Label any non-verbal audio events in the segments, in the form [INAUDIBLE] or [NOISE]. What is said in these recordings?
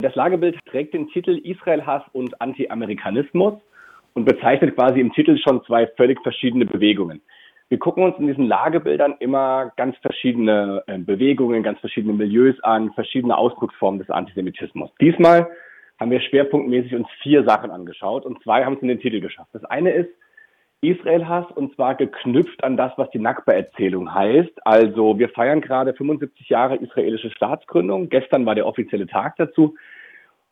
Das Lagebild trägt den Titel Israel-Hass und Anti-Amerikanismus und bezeichnet quasi im Titel schon zwei völlig verschiedene Bewegungen. Wir gucken uns in diesen Lagebildern immer ganz verschiedene äh, Bewegungen, ganz verschiedene Milieus an, verschiedene Ausdrucksformen des Antisemitismus. Diesmal haben wir schwerpunktmäßig uns vier Sachen angeschaut und zwei haben es in den Titel geschafft. Das eine ist Israel-Hass und zwar geknüpft an das, was die Nakba-Erzählung heißt. Also wir feiern gerade 75 Jahre israelische Staatsgründung. Gestern war der offizielle Tag dazu.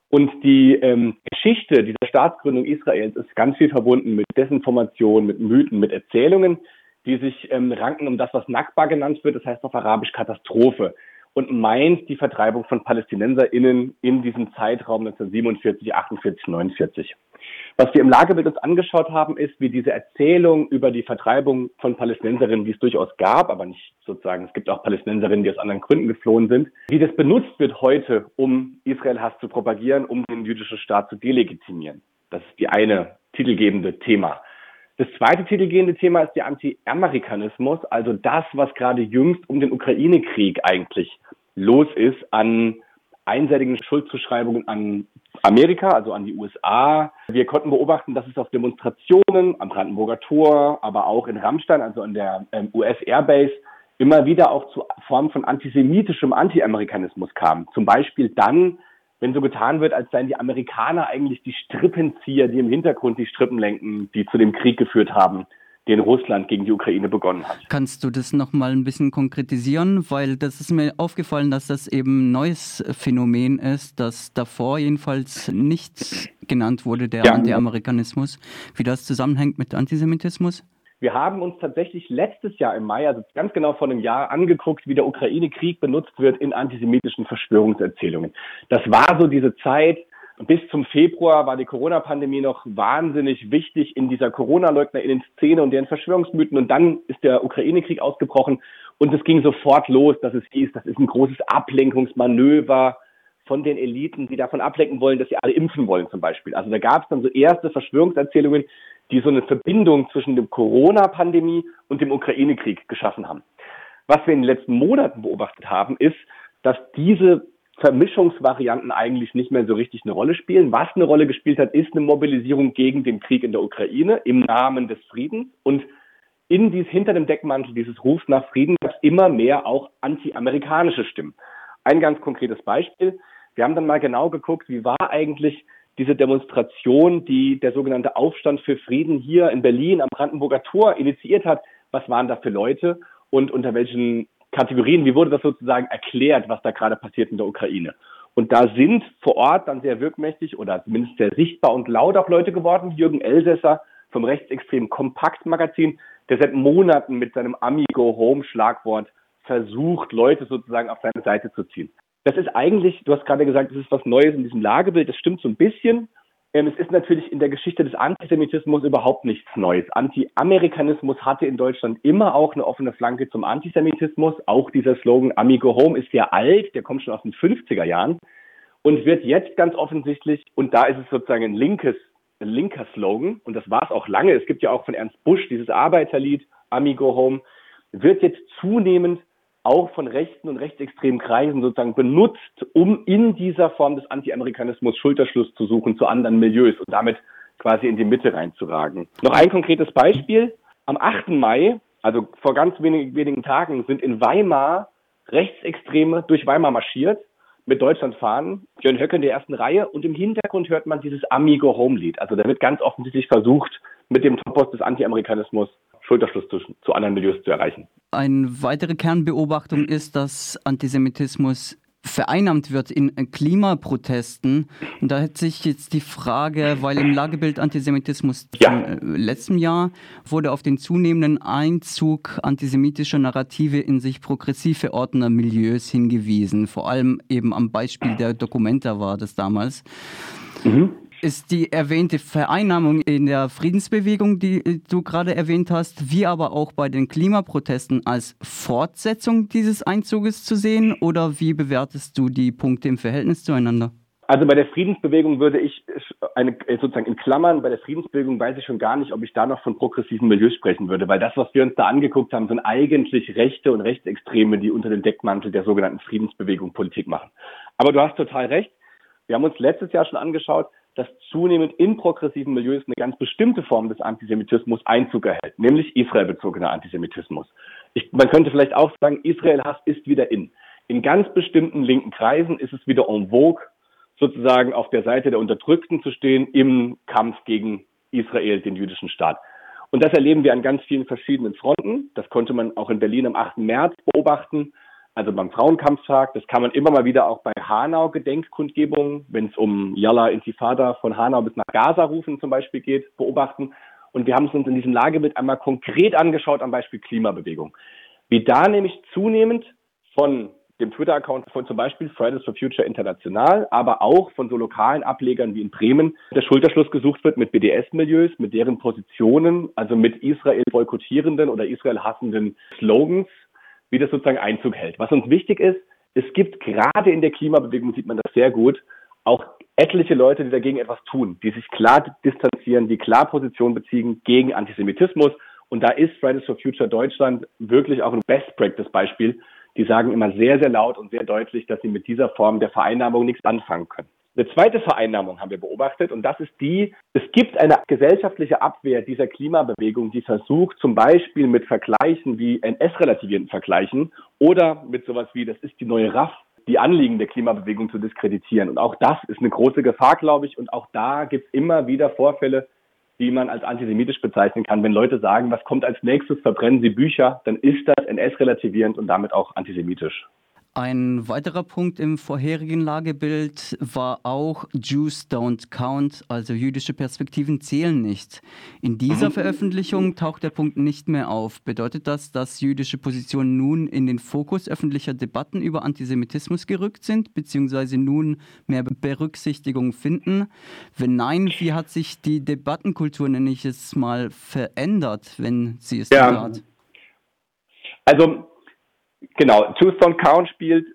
Und die ähm, Geschichte dieser Staatsgründung Israels ist ganz viel verbunden mit Desinformation, mit Mythen, mit Erzählungen, die sich ähm, ranken um das, was Nakba genannt wird, das heißt auf Arabisch Katastrophe und meint die Vertreibung von PalästinenserInnen in diesem Zeitraum 1947, 48, 49. Was wir im Lagebild uns angeschaut haben, ist, wie diese Erzählung über die Vertreibung von Palästinenserinnen, die es durchaus gab, aber nicht sozusagen, es gibt auch Palästinenserinnen, die aus anderen Gründen geflohen sind, wie das benutzt wird heute, um Israel-Hass zu propagieren, um den jüdischen Staat zu delegitimieren. Das ist die eine titelgebende Thema. Das zweite titelgebende Thema ist der Anti-Amerikanismus, also das, was gerade jüngst um den Ukraine-Krieg eigentlich los ist an einseitigen Schuldzuschreibungen an Amerika, also an die USA. Wir konnten beobachten, dass es auf Demonstrationen am Brandenburger Tor, aber auch in Rammstein, also an der ähm, US Airbase, immer wieder auch zu Formen von antisemitischem Anti-Amerikanismus kam. Zum Beispiel dann, wenn so getan wird, als seien die Amerikaner eigentlich die Strippenzieher, die im Hintergrund die Strippen lenken, die zu dem Krieg geführt haben, den Russland gegen die Ukraine begonnen hat. Kannst du das nochmal ein bisschen konkretisieren? Weil das ist mir aufgefallen, dass das eben ein neues Phänomen ist, das davor jedenfalls nicht genannt wurde, der ja. Anti-Amerikanismus. Wie das zusammenhängt mit Antisemitismus? Wir haben uns tatsächlich letztes Jahr im Mai, also ganz genau vor einem Jahr, angeguckt, wie der Ukraine-Krieg benutzt wird in antisemitischen Verschwörungserzählungen. Das war so diese Zeit, bis zum Februar war die Corona-Pandemie noch wahnsinnig wichtig in dieser Corona-Leugner-Szene und deren Verschwörungsmythen. Und dann ist der Ukraine-Krieg ausgebrochen und es ging sofort los, dass es hieß, das ist ein großes Ablenkungsmanöver von den Eliten, die davon ablenken wollen, dass sie alle impfen wollen zum Beispiel. Also da gab es dann so erste Verschwörungserzählungen, die so eine Verbindung zwischen der Corona-Pandemie und dem Ukraine-Krieg geschaffen haben. Was wir in den letzten Monaten beobachtet haben, ist, dass diese Vermischungsvarianten eigentlich nicht mehr so richtig eine Rolle spielen. Was eine Rolle gespielt hat, ist eine Mobilisierung gegen den Krieg in der Ukraine im Namen des Friedens. Und in dies, hinter dem Deckmantel dieses Rufs nach Frieden gab es immer mehr auch anti-amerikanische Stimmen. Ein ganz konkretes Beispiel. Wir haben dann mal genau geguckt, wie war eigentlich diese Demonstration, die der sogenannte Aufstand für Frieden hier in Berlin am Brandenburger Tor initiiert hat. Was waren da für Leute und unter welchen Kategorien, wie wurde das sozusagen erklärt, was da gerade passiert in der Ukraine? Und da sind vor Ort dann sehr wirkmächtig oder zumindest sehr sichtbar und laut auch Leute geworden. Jürgen Elsässer vom rechtsextremen Kompakt-Magazin, der seit Monaten mit seinem Amigo Home Schlagwort versucht, Leute sozusagen auf seine Seite zu ziehen. Das ist eigentlich, du hast gerade gesagt, das ist was Neues in diesem Lagebild. Das stimmt so ein bisschen. Es ist natürlich in der Geschichte des Antisemitismus überhaupt nichts Neues. Anti-Amerikanismus hatte in Deutschland immer auch eine offene Flanke zum Antisemitismus. Auch dieser Slogan Amigo Home ist sehr alt, der kommt schon aus den 50er Jahren und wird jetzt ganz offensichtlich, und da ist es sozusagen ein linkes, ein linker Slogan, und das war es auch lange, es gibt ja auch von Ernst Busch dieses Arbeiterlied Amigo Home, wird jetzt zunehmend auch von rechten und rechtsextremen Kreisen sozusagen benutzt, um in dieser Form des Anti-Amerikanismus Schulterschluss zu suchen zu anderen Milieus und damit quasi in die Mitte reinzuragen. Noch ein konkretes Beispiel. Am 8. Mai, also vor ganz wenig, wenigen Tagen, sind in Weimar Rechtsextreme durch Weimar marschiert mit Deutschland fahren, Jörn Höcke in der ersten Reihe und im Hintergrund hört man dieses Amigo Home Lied. Also da wird ganz offensichtlich versucht, mit dem Topos des Anti-Amerikanismus Schulterschluss zu, zu anderen Milieus zu erreichen. Eine weitere Kernbeobachtung ist, dass Antisemitismus vereinnahmt wird in Klimaprotesten. Und da hätte sich jetzt die Frage, weil im Lagebild Antisemitismus ja. von äh, letztem Jahr wurde auf den zunehmenden Einzug antisemitischer Narrative in sich progressiv verordneter Milieus hingewiesen. Vor allem eben am Beispiel der Dokumenta war das damals. Mhm ist die erwähnte Vereinnahmung in der Friedensbewegung, die äh, du gerade erwähnt hast, wie aber auch bei den Klimaprotesten als Fortsetzung dieses Einzuges zu sehen? Oder wie bewertest du die Punkte im Verhältnis zueinander? Also bei der Friedensbewegung würde ich eine, sozusagen in Klammern, bei der Friedensbewegung weiß ich schon gar nicht, ob ich da noch von progressiven Milieus sprechen würde, weil das, was wir uns da angeguckt haben, sind eigentlich Rechte und Rechtsextreme, die unter dem Deckmantel der sogenannten Friedensbewegung Politik machen. Aber du hast total recht. Wir haben uns letztes Jahr schon angeschaut, dass zunehmend in progressiven Milieus eine ganz bestimmte Form des Antisemitismus Einzug erhält, nämlich israelbezogener Antisemitismus. Ich, man könnte vielleicht auch sagen, Israel-Hass ist wieder in. In ganz bestimmten linken Kreisen ist es wieder en vogue, sozusagen auf der Seite der Unterdrückten zu stehen im Kampf gegen Israel, den jüdischen Staat. Und das erleben wir an ganz vielen verschiedenen Fronten. Das konnte man auch in Berlin am 8. März beobachten, also beim Frauenkampftag. Das kann man immer mal wieder auch bei Hanau-Gedenkkundgebungen, wenn es um Yalla Intifada von Hanau bis nach Gaza rufen zum Beispiel geht, beobachten. Und wir haben es uns in diesem Lagebild einmal konkret angeschaut am Beispiel Klimabewegung. Wie da nämlich zunehmend von dem Twitter-Account von zum Beispiel Fridays for Future International, aber auch von so lokalen Ablegern wie in Bremen der Schulterschluss gesucht wird mit BDS-Milieus, mit deren Positionen, also mit Israel boykottierenden oder Israel hassenden Slogans, wie das sozusagen Einzug hält. Was uns wichtig ist, es gibt gerade in der Klimabewegung, sieht man das sehr gut, auch etliche Leute, die dagegen etwas tun, die sich klar distanzieren, die klar Position beziehen gegen Antisemitismus. Und da ist Fridays for Future Deutschland wirklich auch ein Best-Practice-Beispiel, die sagen immer sehr, sehr laut und sehr deutlich, dass sie mit dieser Form der Vereinnahmung nichts anfangen können. Eine zweite Vereinnahmung haben wir beobachtet und das ist die, es gibt eine gesellschaftliche Abwehr dieser Klimabewegung, die versucht zum Beispiel mit Vergleichen wie NS-relativierenden Vergleichen oder mit sowas wie, das ist die neue RAF, die Anliegen der Klimabewegung zu diskreditieren. Und auch das ist eine große Gefahr, glaube ich. Und auch da gibt es immer wieder Vorfälle, die man als antisemitisch bezeichnen kann. Wenn Leute sagen, was kommt als nächstes, verbrennen sie Bücher, dann ist das NS-relativierend und damit auch antisemitisch. Ein weiterer Punkt im vorherigen Lagebild war auch Jews don't count, also jüdische Perspektiven zählen nicht. In dieser mhm. Veröffentlichung taucht der Punkt nicht mehr auf. Bedeutet das, dass jüdische Positionen nun in den Fokus öffentlicher Debatten über Antisemitismus gerückt sind, beziehungsweise nun mehr Berücksichtigung finden? Wenn nein, wie hat sich die Debattenkultur, nenne ich es mal, verändert, wenn sie es ja. hat? Also Genau, Two-Stone Count spielt,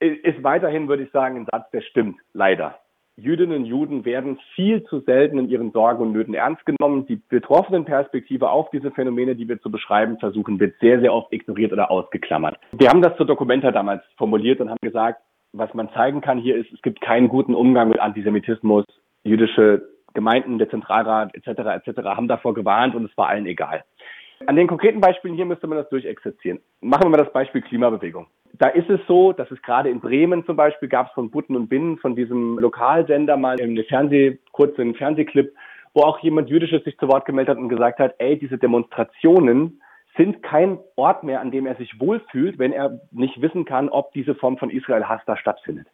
ist weiterhin, würde ich sagen, ein Satz, der stimmt, leider. Jüdinnen und Juden werden viel zu selten in ihren Sorgen und Nöten ernst genommen. Die betroffenen Perspektive auf diese Phänomene, die wir zu beschreiben versuchen, wird sehr, sehr oft ignoriert oder ausgeklammert. Wir haben das zur Dokumenta damals formuliert und haben gesagt, was man zeigen kann hier ist, es gibt keinen guten Umgang mit Antisemitismus. Jüdische Gemeinden, der Zentralrat etc. etc. haben davor gewarnt und es war allen egal. An den konkreten Beispielen hier müsste man das durchexerzieren. Machen wir mal das Beispiel Klimabewegung. Da ist es so, dass es gerade in Bremen zum Beispiel gab es von Butten und Binnen, von diesem Lokalsender mal eine Fernseh, kurzen Fernsehclip, wo auch jemand Jüdisches sich zu Wort gemeldet hat und gesagt hat, ey, diese Demonstrationen sind kein Ort mehr, an dem er sich wohlfühlt, wenn er nicht wissen kann, ob diese Form von Israel-Hass da stattfindet.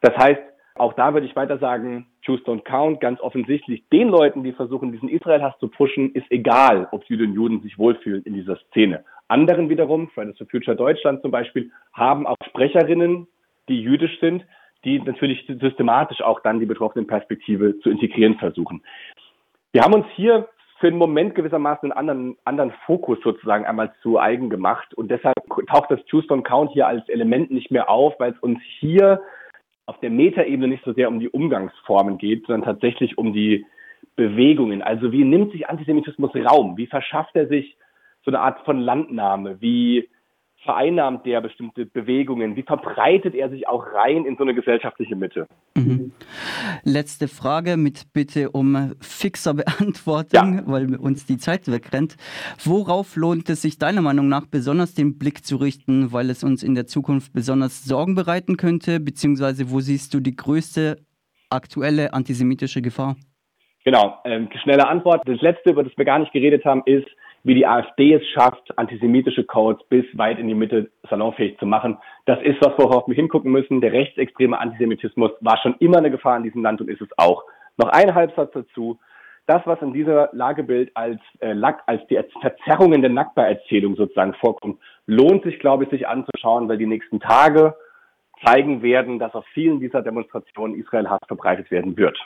Das heißt, auch da würde ich weiter sagen, Choose Don't Count, ganz offensichtlich den Leuten, die versuchen, diesen Israel-Hass zu pushen, ist egal, ob Juden und Juden sich wohlfühlen in dieser Szene. Anderen wiederum, Fridays for Future Deutschland zum Beispiel, haben auch Sprecherinnen, die jüdisch sind, die natürlich systematisch auch dann die betroffenen Perspektive zu integrieren versuchen. Wir haben uns hier für einen Moment gewissermaßen einen anderen, anderen Fokus sozusagen einmal zu eigen gemacht und deshalb taucht das Choose Don't Count hier als Element nicht mehr auf, weil es uns hier auf der Metaebene nicht so sehr um die Umgangsformen geht, sondern tatsächlich um die Bewegungen. Also wie nimmt sich Antisemitismus Raum? Wie verschafft er sich so eine Art von Landnahme? Wie vereinnahmt der bestimmte Bewegungen? Wie verbreitet er sich auch rein in so eine gesellschaftliche Mitte? Mhm. Letzte Frage mit Bitte um fixer [LAUGHS] Beantwortung, ja. weil uns die Zeit wegrennt. Worauf lohnt es sich deiner Meinung nach besonders den Blick zu richten, weil es uns in der Zukunft besonders Sorgen bereiten könnte? Beziehungsweise wo siehst du die größte aktuelle antisemitische Gefahr? Genau, ähm, schnelle Antwort. Das letzte, über das wir gar nicht geredet haben, ist, wie die AfD es schafft, antisemitische Codes bis weit in die Mitte salonfähig zu machen. Das ist was, worauf wir hingucken müssen. Der rechtsextreme Antisemitismus war schon immer eine Gefahr in diesem Land und ist es auch. Noch ein Halbsatz dazu. Das, was in dieser Lagebild als, äh, als die Verzerrungen der Nackbar-Erzählung sozusagen vorkommt, lohnt sich, glaube ich, sich anzuschauen, weil die nächsten Tage zeigen werden, dass auf vielen dieser Demonstrationen Israel Hass verbreitet werden wird.